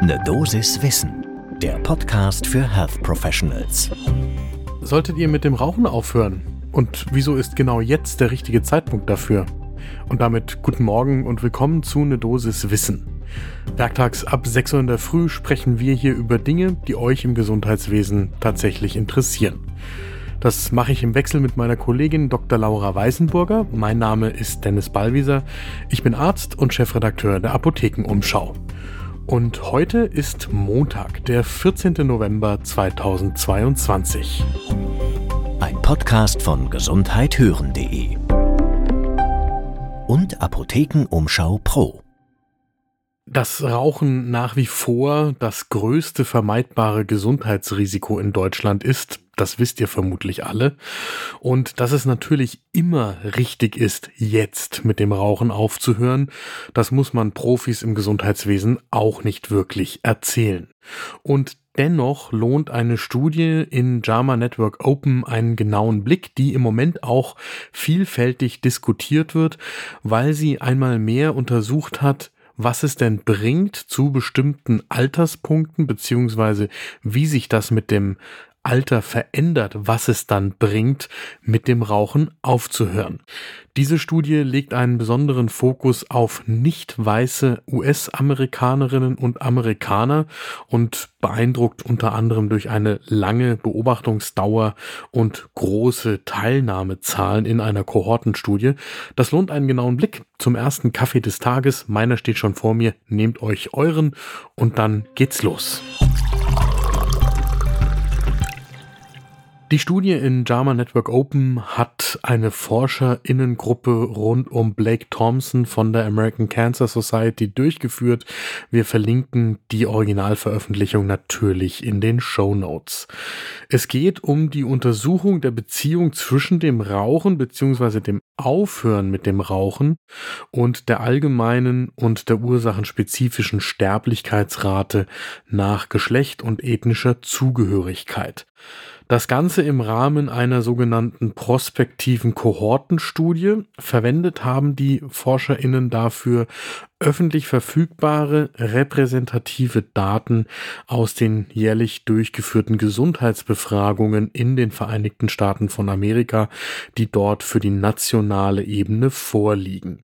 Ne Dosis Wissen, der Podcast für Health Professionals. Solltet ihr mit dem Rauchen aufhören? Und wieso ist genau jetzt der richtige Zeitpunkt dafür? Und damit guten Morgen und willkommen zu Ne Dosis Wissen. Werktags ab 6 Uhr in der Früh sprechen wir hier über Dinge, die euch im Gesundheitswesen tatsächlich interessieren. Das mache ich im Wechsel mit meiner Kollegin Dr. Laura Weißenburger. Mein Name ist Dennis Ballwieser. Ich bin Arzt und Chefredakteur der Apothekenumschau. Und heute ist Montag, der 14. November 2022. Ein Podcast von gesundheithören.de und Apothekenumschau Pro. Das Rauchen nach wie vor das größte vermeidbare Gesundheitsrisiko in Deutschland ist, das wisst ihr vermutlich alle. Und dass es natürlich immer richtig ist, jetzt mit dem Rauchen aufzuhören, das muss man Profis im Gesundheitswesen auch nicht wirklich erzählen. Und Dennoch lohnt eine Studie in JAMA Network Open einen genauen Blick, die im Moment auch vielfältig diskutiert wird, weil sie einmal mehr untersucht hat, was es denn bringt zu bestimmten Alterspunkten, beziehungsweise wie sich das mit dem Alter verändert, was es dann bringt, mit dem Rauchen aufzuhören. Diese Studie legt einen besonderen Fokus auf nicht weiße US-Amerikanerinnen und Amerikaner und beeindruckt unter anderem durch eine lange Beobachtungsdauer und große Teilnahmezahlen in einer Kohortenstudie. Das lohnt einen genauen Blick zum ersten Kaffee des Tages. Meiner steht schon vor mir. Nehmt euch euren und dann geht's los. Die Studie in JAMA Network Open hat eine Forscherinnengruppe rund um Blake Thompson von der American Cancer Society durchgeführt. Wir verlinken die Originalveröffentlichung natürlich in den Show Notes. Es geht um die Untersuchung der Beziehung zwischen dem Rauchen bzw. dem Aufhören mit dem Rauchen und der allgemeinen und der ursachenspezifischen Sterblichkeitsrate nach Geschlecht und ethnischer Zugehörigkeit. Das Ganze im Rahmen einer sogenannten prospektiven Kohortenstudie. Verwendet haben die ForscherInnen dafür öffentlich verfügbare repräsentative Daten aus den jährlich durchgeführten Gesundheitsbefragungen in den Vereinigten Staaten von Amerika, die dort für die nationale Ebene vorliegen.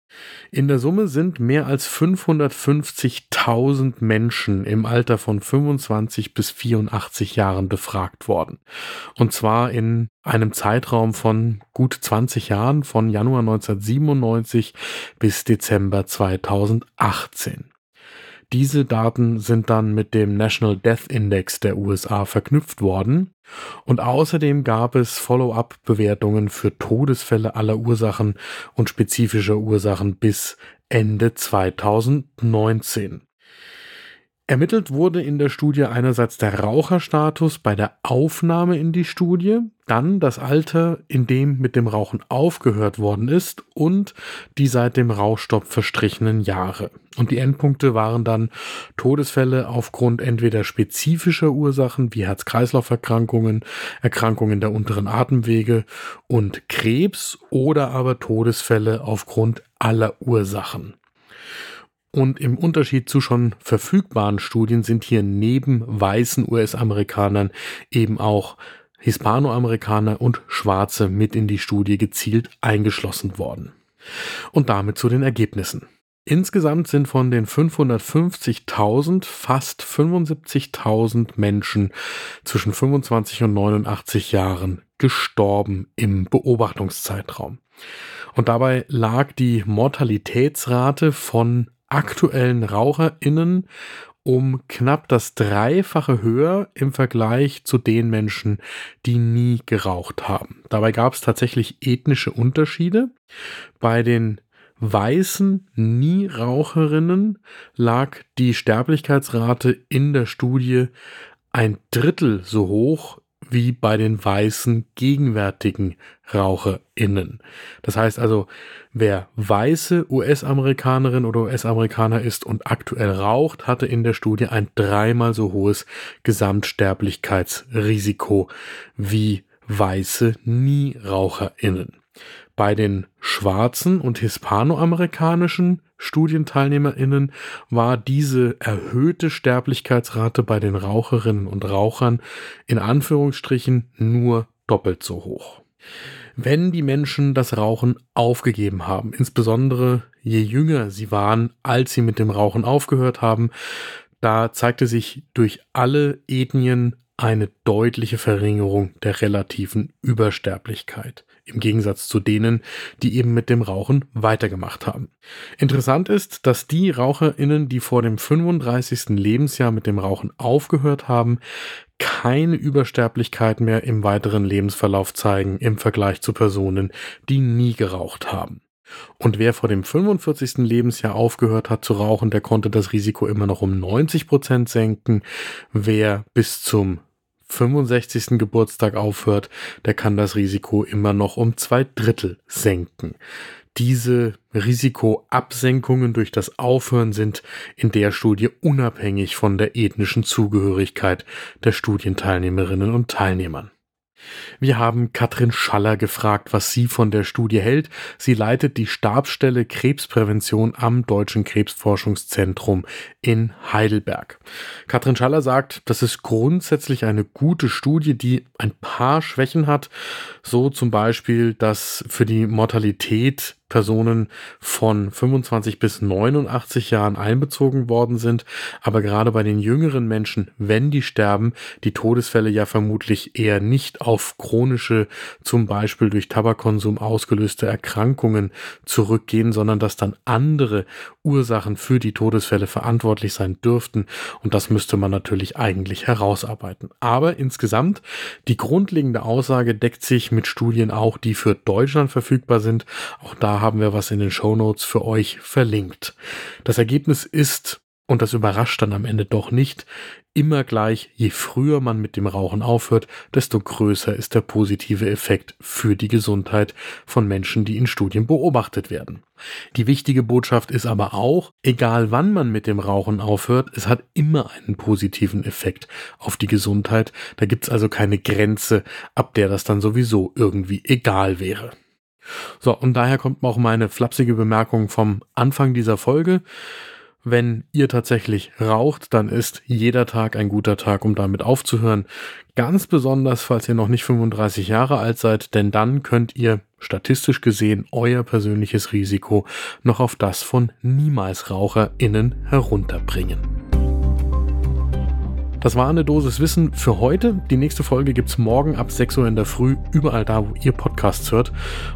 In der Summe sind mehr als 550.000 Menschen im Alter von 25 bis 84 Jahren befragt worden. Und zwar in einem Zeitraum von gut 20 Jahren, von Januar 1997 bis Dezember 2018. Diese Daten sind dann mit dem National Death Index der USA verknüpft worden und außerdem gab es Follow-up-Bewertungen für Todesfälle aller Ursachen und spezifischer Ursachen bis Ende 2019. Ermittelt wurde in der Studie einerseits der Raucherstatus bei der Aufnahme in die Studie, dann das Alter, in dem mit dem Rauchen aufgehört worden ist und die seit dem Rauchstopp verstrichenen Jahre. Und die Endpunkte waren dann Todesfälle aufgrund entweder spezifischer Ursachen wie Herz-Kreislauf-Erkrankungen, Erkrankungen der unteren Atemwege und Krebs oder aber Todesfälle aufgrund aller Ursachen. Und im Unterschied zu schon verfügbaren Studien sind hier neben weißen US-Amerikanern eben auch Hispanoamerikaner und Schwarze mit in die Studie gezielt eingeschlossen worden. Und damit zu den Ergebnissen. Insgesamt sind von den 550.000 fast 75.000 Menschen zwischen 25 und 89 Jahren gestorben im Beobachtungszeitraum. Und dabei lag die Mortalitätsrate von aktuellen RaucherInnen um knapp das Dreifache höher im Vergleich zu den Menschen, die nie geraucht haben. Dabei gab es tatsächlich ethnische Unterschiede. Bei den weißen Nie-Raucherinnen lag die Sterblichkeitsrate in der Studie ein Drittel so hoch wie bei den weißen gegenwärtigen RaucherInnen. Das heißt also, wer weiße US-Amerikanerin oder US-Amerikaner ist und aktuell raucht, hatte in der Studie ein dreimal so hohes Gesamtsterblichkeitsrisiko wie weiße Nie-RaucherInnen. Bei den schwarzen und hispanoamerikanischen Studienteilnehmerinnen war diese erhöhte Sterblichkeitsrate bei den Raucherinnen und Rauchern in Anführungsstrichen nur doppelt so hoch. Wenn die Menschen das Rauchen aufgegeben haben, insbesondere je jünger sie waren, als sie mit dem Rauchen aufgehört haben, da zeigte sich durch alle Ethnien eine deutliche Verringerung der relativen Übersterblichkeit im Gegensatz zu denen, die eben mit dem Rauchen weitergemacht haben. Interessant ist, dass die Raucherinnen, die vor dem 35. Lebensjahr mit dem Rauchen aufgehört haben, keine Übersterblichkeit mehr im weiteren Lebensverlauf zeigen im Vergleich zu Personen, die nie geraucht haben. Und wer vor dem 45. Lebensjahr aufgehört hat zu rauchen, der konnte das Risiko immer noch um 90 Prozent senken. Wer bis zum 65. Geburtstag aufhört, der kann das Risiko immer noch um zwei Drittel senken. Diese Risikoabsenkungen durch das Aufhören sind in der Studie unabhängig von der ethnischen Zugehörigkeit der Studienteilnehmerinnen und Teilnehmern. Wir haben Katrin Schaller gefragt, was sie von der Studie hält. Sie leitet die Stabsstelle Krebsprävention am Deutschen Krebsforschungszentrum in Heidelberg. Katrin Schaller sagt, das ist grundsätzlich eine gute Studie, die ein paar Schwächen hat. So zum Beispiel, dass für die Mortalität Personen von 25 bis 89 Jahren einbezogen worden sind. Aber gerade bei den jüngeren Menschen, wenn die sterben, die Todesfälle ja vermutlich eher nicht auf chronische, zum Beispiel durch Tabakkonsum ausgelöste Erkrankungen zurückgehen, sondern dass dann andere Ursachen für die Todesfälle verantwortlich sein dürften. Und das müsste man natürlich eigentlich herausarbeiten. Aber insgesamt, die grundlegende Aussage deckt sich mit Studien auch, die für Deutschland verfügbar sind. Auch da haben wir was in den Show Notes für euch verlinkt. Das Ergebnis ist, und das überrascht dann am Ende doch nicht, immer gleich, je früher man mit dem Rauchen aufhört, desto größer ist der positive Effekt für die Gesundheit von Menschen, die in Studien beobachtet werden. Die wichtige Botschaft ist aber auch, egal wann man mit dem Rauchen aufhört, es hat immer einen positiven Effekt auf die Gesundheit. Da gibt's also keine Grenze, ab der das dann sowieso irgendwie egal wäre. So, und daher kommt auch meine flapsige Bemerkung vom Anfang dieser Folge. Wenn ihr tatsächlich raucht, dann ist jeder Tag ein guter Tag, um damit aufzuhören. Ganz besonders, falls ihr noch nicht 35 Jahre alt seid, denn dann könnt ihr statistisch gesehen euer persönliches Risiko noch auf das von niemals RaucherInnen herunterbringen. Das war eine Dosis Wissen für heute. Die nächste Folge gibt es morgen ab 6 Uhr in der Früh, überall da, wo ihr Podcasts hört.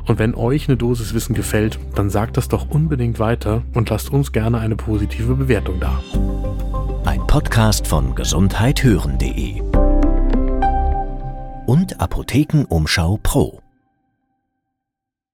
Und wenn euch eine Dosis Wissen gefällt, dann sagt das doch unbedingt weiter und lasst uns gerne eine positive Bewertung da. Ein Podcast von gesundheithören.de und Apothekenumschau Pro.